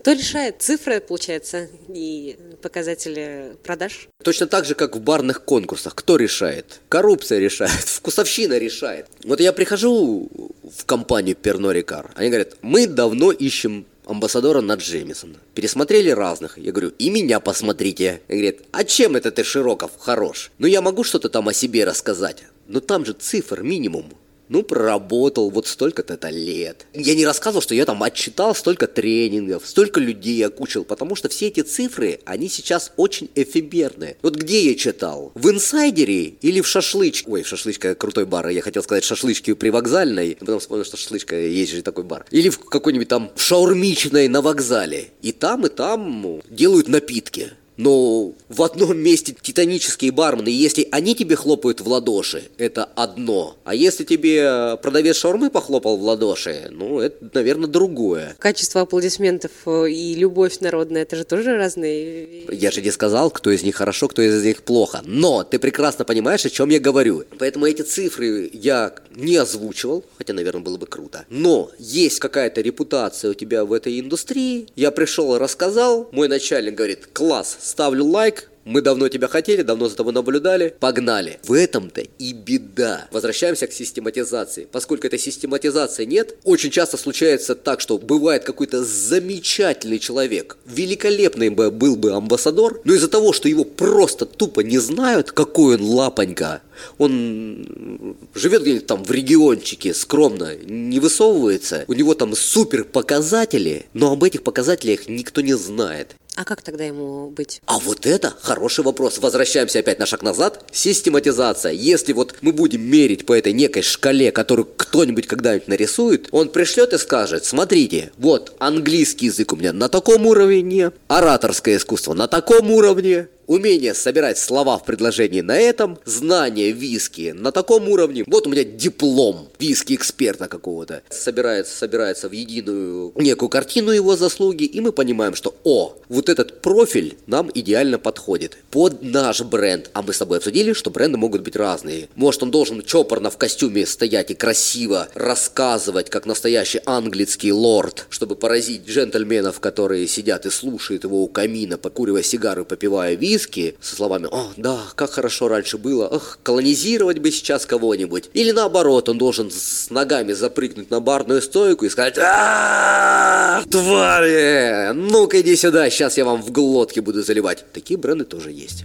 Кто решает цифры, получается, и показатели продаж?
Точно так же, как в барных конкурсах. Кто решает? Коррупция решает, вкусовщина решает. Вот я прихожу в компанию Перно Рикар, они говорят, мы давно ищем амбассадора на Джемисона. Пересмотрели разных. Я говорю, и меня посмотрите. И говорит, а чем это ты, Широков, хорош? Ну я могу что-то там о себе рассказать. Но там же цифр минимум ну, проработал вот столько-то лет. Я не рассказывал, что я там отчитал столько тренингов, столько людей окучил, потому что все эти цифры, они сейчас очень эфемерные. Вот где я читал? В инсайдере или в шашлычке? Ой, шашлычка крутой бар, я хотел сказать шашлычки при вокзальной, потом вспомнил, что шашлычка, есть же такой бар. Или в какой-нибудь там шаурмичной на вокзале. И там, и там делают напитки. Но в одном месте титанические бармены, если они тебе хлопают в ладоши, это одно. А если тебе продавец шаурмы похлопал в ладоши, ну, это, наверное, другое.
Качество аплодисментов э, и любовь народная, это же тоже разные.
Я же не сказал, кто из них хорошо, кто из них плохо. Но ты прекрасно понимаешь, о чем я говорю. Поэтому эти цифры я не озвучивал, хотя, наверное, было бы круто. Но есть какая-то репутация у тебя в этой индустрии. Я пришел и рассказал, мой начальник говорит, класс, ставлю лайк, мы давно тебя хотели, давно за тобой наблюдали. Погнали. В этом-то и беда. Возвращаемся к систематизации. Поскольку этой систематизации нет, очень часто случается так, что бывает какой-то замечательный человек, великолепный бы был бы амбассадор, но из-за того, что его просто тупо не знают, какой он лапонька, он живет где-нибудь там в региончике, скромно, не высовывается, у него там супер показатели, но об этих показателях никто не знает.
А как тогда ему быть?
А вот это хороший вопрос. Возвращаемся опять на шаг назад. Систематизация. Если вот мы будем мерить по этой некой шкале, которую кто-нибудь когда-нибудь нарисует, он пришлет и скажет, смотрите, вот английский язык у меня на таком уровне, ораторское искусство на таком уровне, умение собирать слова в предложении на этом, знание виски на таком уровне. Вот у меня диплом виски-эксперта какого-то. Собирается, собирается в единую некую картину его заслуги, и мы понимаем, что, о, вот этот профиль нам идеально подходит под наш бренд. А мы с тобой обсудили, что бренды могут быть разные. Может, он должен чопорно в костюме стоять и красиво рассказывать, как настоящий английский лорд, чтобы поразить джентльменов, которые сидят и слушают его у камина, покуривая сигары, попивая виски, со словами «О, да, как хорошо раньше было, ох, колонизировать бы сейчас кого-нибудь». Или наоборот, он должен с ногами запрыгнуть на барную стойку и сказать «А, твари, ну-ка иди сюда, сейчас я вам в глотке буду заливать». Такие бренды тоже есть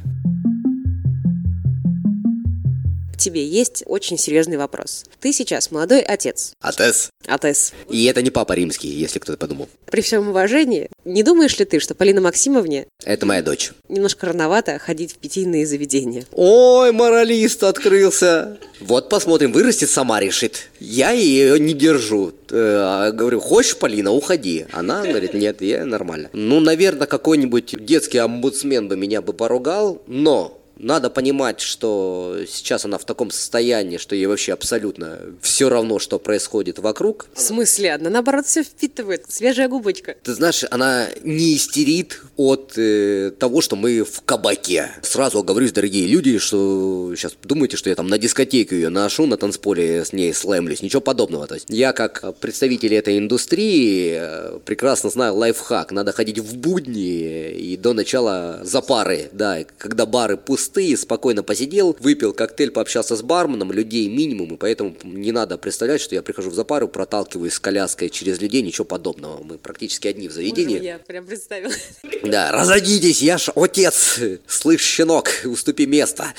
к тебе есть очень серьезный вопрос. Ты сейчас молодой отец.
Отец.
Отец.
И это не папа римский, если кто-то подумал.
При всем уважении, не думаешь ли ты, что Полина Максимовне...
Это моя дочь.
Немножко рановато ходить в питейные заведения.
Ой, моралист открылся. Вот посмотрим, вырастет, сама решит. Я ее не держу. Э, говорю, хочешь, Полина, уходи. Она говорит, нет, я нормально. Ну, наверное, какой-нибудь детский омбудсмен бы меня бы поругал, но надо понимать, что сейчас она в таком состоянии, что ей вообще абсолютно все равно, что происходит вокруг.
В смысле? Она наоборот все впитывает. Свежая губочка.
Ты знаешь, она не истерит от э, того, что мы в кабаке. Сразу говорю, дорогие люди, что сейчас думаете, что я там на дискотеку ее ношу, на танцполе с ней слэмлюсь. Ничего подобного. То есть я как представитель этой индустрии э, прекрасно знаю лайфхак. Надо ходить в будни и до начала за пары. Да, когда бары пусты пустые, спокойно посидел, выпил коктейль, пообщался с барменом, людей минимум, и поэтому не надо представлять, что я прихожу в запару, проталкиваюсь с коляской через людей, ничего подобного. Мы практически одни в заведении.
я прям представил.
Да, разойдитесь, я ж отец. Слышь, щенок, уступи место.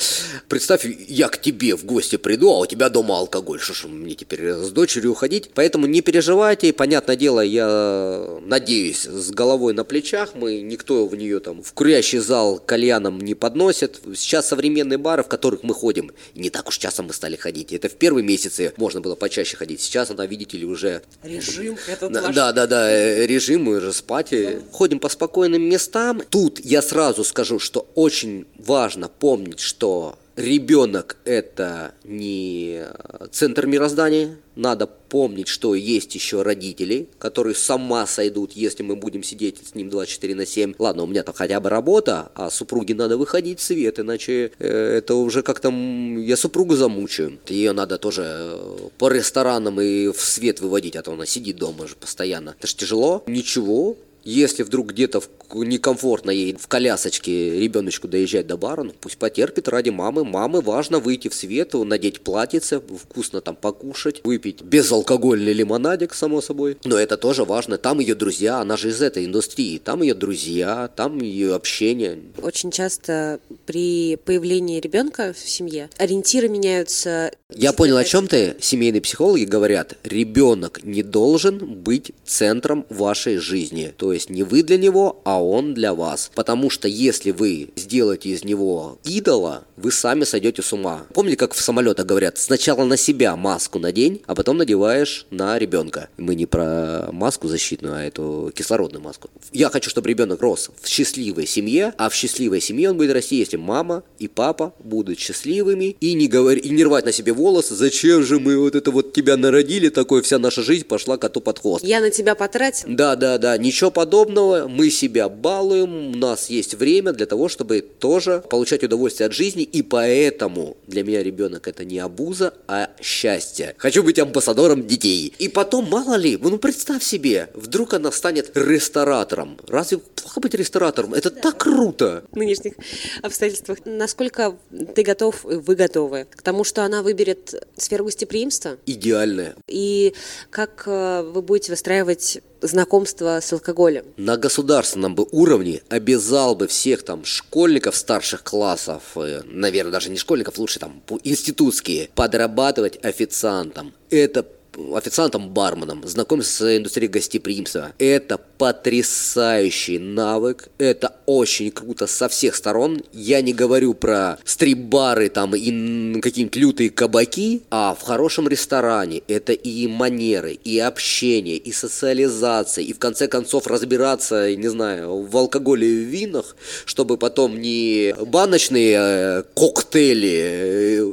Представь, я к тебе в гости приду, а у тебя дома алкоголь. Что ж мне теперь с дочерью уходить? Поэтому не переживайте, понятное дело, я надеюсь, с головой на плечах, мы никто в нее там в курящий зал кальяном не подносит, сейчас современные бары, в которых мы ходим, не так уж часто мы стали ходить. Это в первые месяцы можно было почаще ходить. Сейчас она, видите ли, уже...
Режим этот
да, Да, да, да, э, режим, мы же спать. Да. Ходим по спокойным местам. Тут я сразу скажу, что очень важно помнить, что ребенок это не центр мироздания. Надо помнить, что есть еще родители, которые сама сойдут, если мы будем сидеть с ним 24 на 7. Ладно, у меня там хотя бы работа, а супруге надо выходить в свет, иначе э, это уже как-то я супругу замучаю. Ее надо тоже э, по ресторанам и в свет выводить, а то она сидит дома же постоянно. Это же тяжело. Ничего, если вдруг где-то некомфортно ей в колясочке ребеночку доезжать до бара, ну, пусть потерпит ради мамы. Мамы важно выйти в свет, надеть платьице, вкусно там покушать, выпить безалкогольный лимонадик, само собой. Но это тоже важно. Там ее друзья, она же из этой индустрии. Там ее друзья, там ее общение.
Очень часто при появлении ребенка в семье ориентиры меняются.
Я понял, о чем ты. Семейные психологи говорят, ребенок не должен быть центром вашей жизни. То есть не вы для него, а он для вас. Потому что если вы сделаете из него идола, вы сами сойдете с ума. Помните, как в самолетах говорят, сначала на себя маску надень, а потом надеваешь на ребенка. Мы не про маску защитную, а эту кислородную маску. Я хочу, чтобы ребенок рос в счастливой семье, а в счастливой семье он будет расти, если мама и папа будут счастливыми и не, говор... и не рвать на себе волосы, зачем же мы вот это вот тебя народили, такой вся наша жизнь пошла коту под хвост.
Я на тебя потратил?
Да, да, да, ничего подобного, мы себя балуем, у нас есть время для того, чтобы тоже получать удовольствие от жизни, и поэтому для меня ребенок это не абуза, а счастье. Хочу быть амбассадором детей. И потом, мало ли, ну представь себе, вдруг она станет ресторатором. Разве плохо быть ресторатором? Это да. так круто!
В нынешних обстоятельствах. Насколько ты готов, вы готовы к тому, что она выберет сферу гостеприимства?
Идеальная.
И как э, вы будете выстраивать знакомства с алкоголем.
На государственном бы уровне обязал бы всех там школьников старших классов, э, наверное, даже не школьников, лучше там институтские, подрабатывать официантом. Это официантом, барменом, знакомиться с индустрией гостеприимства. Это потрясающий навык, это очень круто со всех сторон. Я не говорю про стрип-бары там и какие-нибудь лютые кабаки, а в хорошем ресторане это и манеры, и общение, и социализация, и в конце концов разбираться, не знаю, в алкоголе и в винах, чтобы потом не баночные э, коктейли э,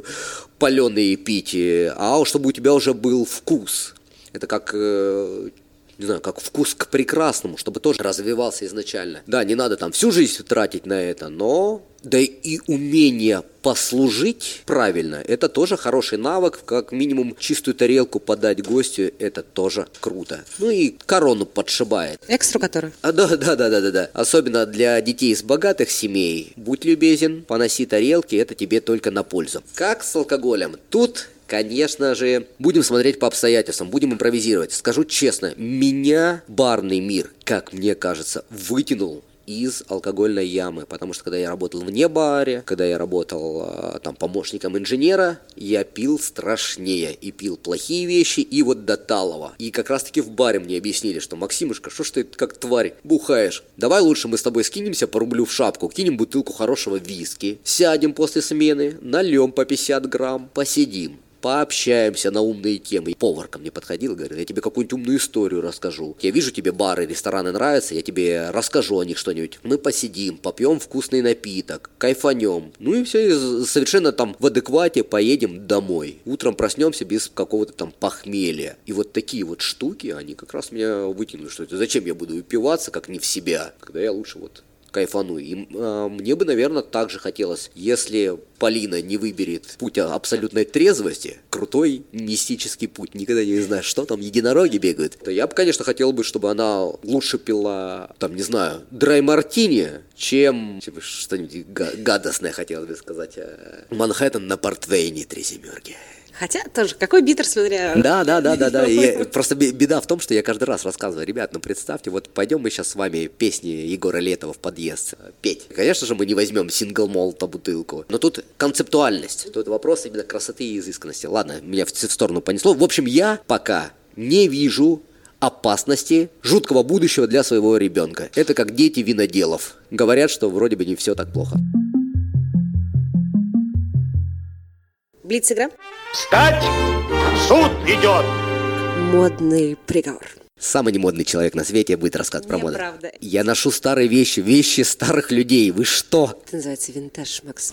паленые пить, а чтобы у тебя уже был вкус. Это как э, не знаю, как вкус к прекрасному, чтобы тоже развивался изначально. Да, не надо там всю жизнь тратить на это, но да и умение послужить правильно, это тоже хороший навык, как минимум чистую тарелку подать гостю, это тоже круто. Ну и корону подшибает.
Экстру который?
А, да, да, да, да, да, да. Особенно для детей из богатых семей. Будь любезен, поноси тарелки, это тебе только на пользу. Как с алкоголем? Тут Конечно же, будем смотреть по обстоятельствам, будем импровизировать. Скажу честно, меня барный мир, как мне кажется, вытянул из алкогольной ямы, потому что когда я работал вне баре, когда я работал а, там помощником инженера, я пил страшнее и пил плохие вещи и вот до талого. И как раз таки в баре мне объяснили, что Максимушка, что ж ты как тварь бухаешь? Давай лучше мы с тобой скинемся по рублю в шапку, кинем бутылку хорошего виски, сядем после смены, нальем по 50 грамм, посидим пообщаемся на умные темы. Повар ко мне подходил, говорит, я тебе какую-нибудь умную историю расскажу. Я вижу, тебе бары, рестораны нравятся, я тебе расскажу о них что-нибудь. Мы посидим, попьем вкусный напиток, кайфанем. Ну и все, и совершенно там в адеквате поедем домой. Утром проснемся без какого-то там похмелья. И вот такие вот штуки, они как раз меня вытянули, что это зачем я буду упиваться, как не в себя, когда я лучше вот кайфану. И э, мне бы, наверное, также хотелось, если Полина не выберет путь абсолютной трезвости, крутой мистический путь, никогда не знаешь, что там, единороги бегают, то я бы, конечно, хотел бы, чтобы она лучше пила, там, не знаю, драй-мартини, чем что-нибудь гадостное, хотелось бы сказать. Э, Манхэттен на портвейне три семерки.
Хотя тоже, какой битер, смотря...
Да, да, да, да, да. И просто беда в том, что я каждый раз рассказываю, ребят, ну представьте, вот пойдем мы сейчас с вами песни Егора Летова в подъезд петь. Конечно же, мы не возьмем сингл молта бутылку, но тут концептуальность, тут вопрос именно красоты и изысканности. Ладно, меня в сторону понесло. В общем, я пока не вижу опасности жуткого будущего для своего ребенка. Это как дети виноделов. Говорят, что вроде бы не все так плохо.
Блиц-игра?
Встать! Суд идет!
Модный приговор.
Самый немодный человек на свете будет рассказывать про моду.
Неправда.
Я ношу старые вещи, вещи старых людей. Вы что?
Это называется винтаж, Макс.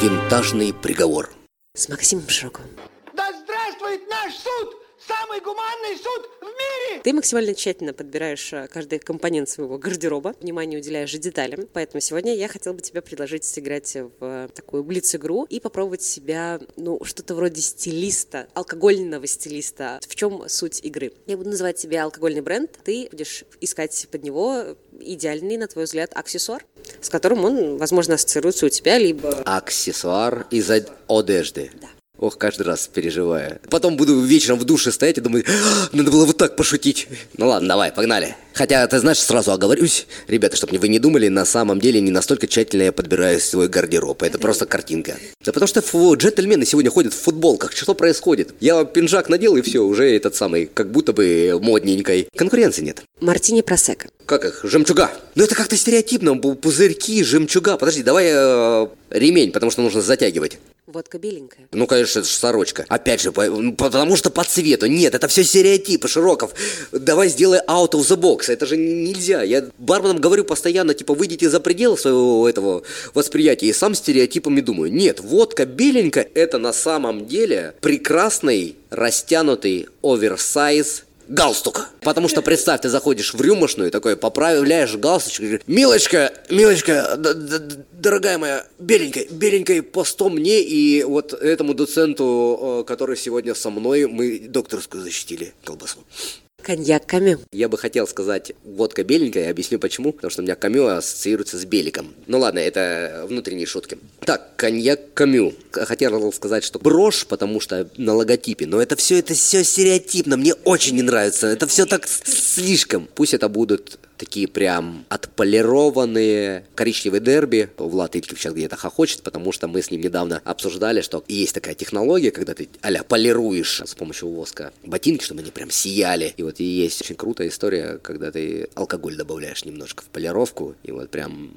Винтажный приговор.
С Максимом Широковым.
Да здравствует наш суд! Самый гуманный суд в мире!
Ты максимально тщательно подбираешь э, каждый компонент своего гардероба, внимание уделяешь же деталям, поэтому сегодня я хотела бы тебе предложить сыграть в такую блиц-игру и попробовать себя, ну, что-то вроде стилиста, алкогольного стилиста. В чем суть игры? Я буду называть тебе алкогольный бренд, ты будешь искать под него идеальный, на твой взгляд, аксессуар, с которым он, возможно, ассоциируется у тебя, либо...
Аксессуар из одежды.
Да.
Ох, каждый раз переживаю. Потом буду вечером в душе стоять и думаю, «А, надо было вот так пошутить. Ну ладно, давай, погнали. Хотя, ты знаешь, сразу оговорюсь, ребята, чтобы вы не думали, на самом деле не настолько тщательно я подбираю свой гардероб. Это просто картинка. Да потому что фу, джентльмены сегодня ходят в футболках. Что происходит? Я пинжак надел и все, уже этот самый, как будто бы модненькой. Конкуренции нет.
Мартини Просека.
Как их? Жемчуга. Ну это как-то стереотипно. Пузырьки, жемчуга. Подожди, давай э, ремень, потому что нужно затягивать.
Водка беленькая.
Ну, конечно, это же сорочка. Опять же, ну, потому что по цвету. Нет, это все стереотипы, Широков. Давай сделай out of the box. Это же нельзя. Я барменам говорю постоянно, типа, выйдите за пределы своего этого восприятия. И сам стереотипами думаю. Нет, водка беленькая, это на самом деле прекрасный, растянутый оверсайз галстук. Потому что, представь, ты заходишь в рюмошную, такой, поправляешь галстучек, и говоришь, милочка, милочка, дорогая моя, беленькая, беленькая, по 100 мне и вот этому доценту, э, который сегодня со мной, мы докторскую защитили колбасу.
Коньяк Камю.
Я бы хотел сказать водка беленькая, я объясню почему. Потому что у меня камю ассоциируется с беликом. Ну ладно, это внутренние шутки. Так, коньяк камю. Хотел сказать, что брошь, потому что на логотипе. Но это все, это все стереотипно. Мне очень не нравится. Это все так слишком. Пусть это будут такие прям отполированные коричневые дерби. Влад Илькив сейчас где-то хохочет, потому что мы с ним недавно обсуждали, что есть такая технология, когда ты а полируешь с помощью воска ботинки, чтобы они прям сияли. И вот и есть очень крутая история, когда ты алкоголь добавляешь немножко в полировку, и вот прям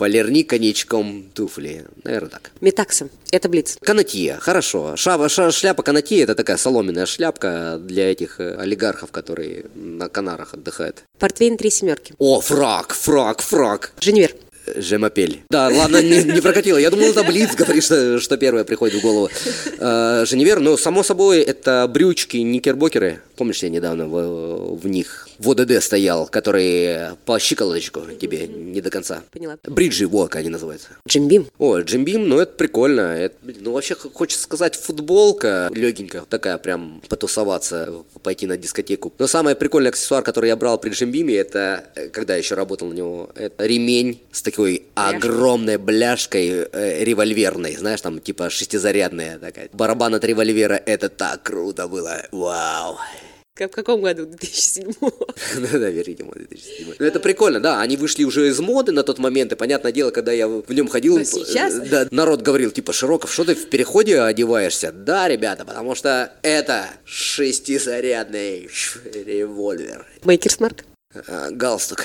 Полирни коньячком туфли. Наверное, так.
Метаксом. Это блиц.
Канатье. Хорошо. Шава, ша, шляпа канатье – это такая соломенная шляпка для этих э, олигархов, которые на Канарах отдыхают.
Портвейн три семерки.
О, фраг, фраг, фраг.
Женевер.
Жемапель. Да, ладно, не, не прокатило. Я думал, это Блиц, говорит, что, что первое приходит в голову. Э, Женевер, ну, само собой, это брючки, никербокеры. Помнишь, я недавно в, в них в ОДД стоял, который по щиколоточку тебе не до конца.
Поняла.
Бриджи, вот как они называются.
Джимбим.
О, джимбим, ну это прикольно. Это, ну вообще хочется сказать футболка легенькая, такая прям потусоваться, пойти на дискотеку. Но самый прикольный аксессуар, который я брал при джимбиме, это, э, когда еще работал на него, это ремень с такой Бляшка. огромной бляшкой э, револьверной, знаешь, там типа шестизарядная такая. Барабан от револьвера, это так круто было, вау.
В каком году? 2007?
Да-да, видимо, 2007. Ну, это прикольно, да, они вышли уже из моды на тот момент, и, понятное дело, когда я в нем ходил,
сейчас?
Э, да, народ говорил, типа, Широков, что ты в переходе одеваешься? Да, ребята, потому что это шестизарядный револьвер.
Maker's Mark?
Галстук.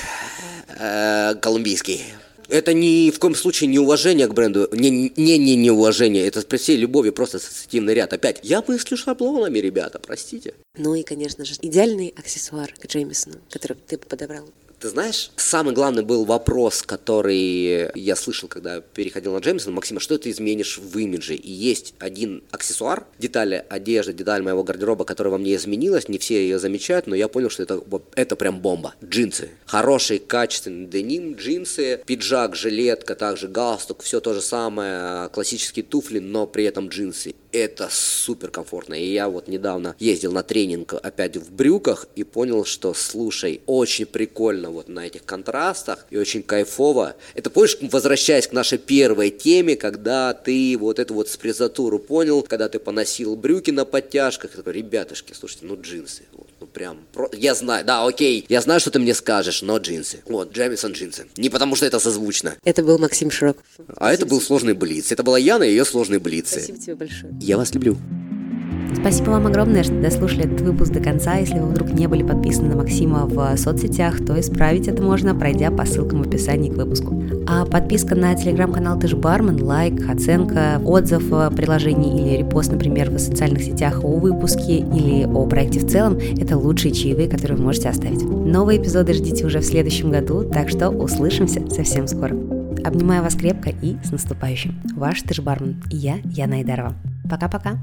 Э, колумбийский. Это ни в коем случае не уважение к бренду, не, не, не неуважение, это при всей любови просто ассоциативный ряд. Опять, я мыслю шаблонами, ребята, простите.
Ну и, конечно же, идеальный аксессуар к Джеймисону, который ты подобрал.
Ты знаешь, самый главный был вопрос, который я слышал, когда переходил на Джеймсона. Максим, а что ты изменишь в имидже? И есть один аксессуар, детали одежды, деталь моего гардероба, которая во мне изменилась. Не все ее замечают, но я понял, что это, это прям бомба. Джинсы. Хороший, качественный деним, джинсы, пиджак, жилетка, также галстук, все то же самое, классические туфли, но при этом джинсы. Это супер комфортно. И я вот недавно ездил на тренинг опять в брюках и понял, что, слушай, очень прикольно вот на этих контрастах и очень кайфово. Это помнишь, возвращаясь к нашей первой теме, когда ты вот эту вот спрезатуру понял, когда ты поносил брюки на подтяжках, такой, ребятушки, слушайте, ну джинсы, вот, прям, про... я знаю, да, окей, я знаю, что ты мне скажешь, но джинсы, вот, Джемисон джинсы, не потому что это созвучно.
Это был Максим Широков.
А Спасибо это был сложный блиц, это была Яна и ее сложные блицы.
Спасибо тебе большое.
Я вас люблю.
Спасибо вам огромное, что дослушали этот выпуск до конца. Если вы вдруг не были подписаны на Максима в соцсетях, то исправить это можно, пройдя по ссылкам в описании к выпуску. А подписка на телеграм-канал Ты же бармен, лайк, оценка, отзыв в приложении или репост, например, в социальных сетях о выпуске или о проекте в целом – это лучшие чаевые, которые вы можете оставить. Новые эпизоды ждите уже в следующем году, так что услышимся совсем скоро. Обнимаю вас крепко и с наступающим. Ваш Ты же бармен и я, Яна Айдарова. Пока-пока.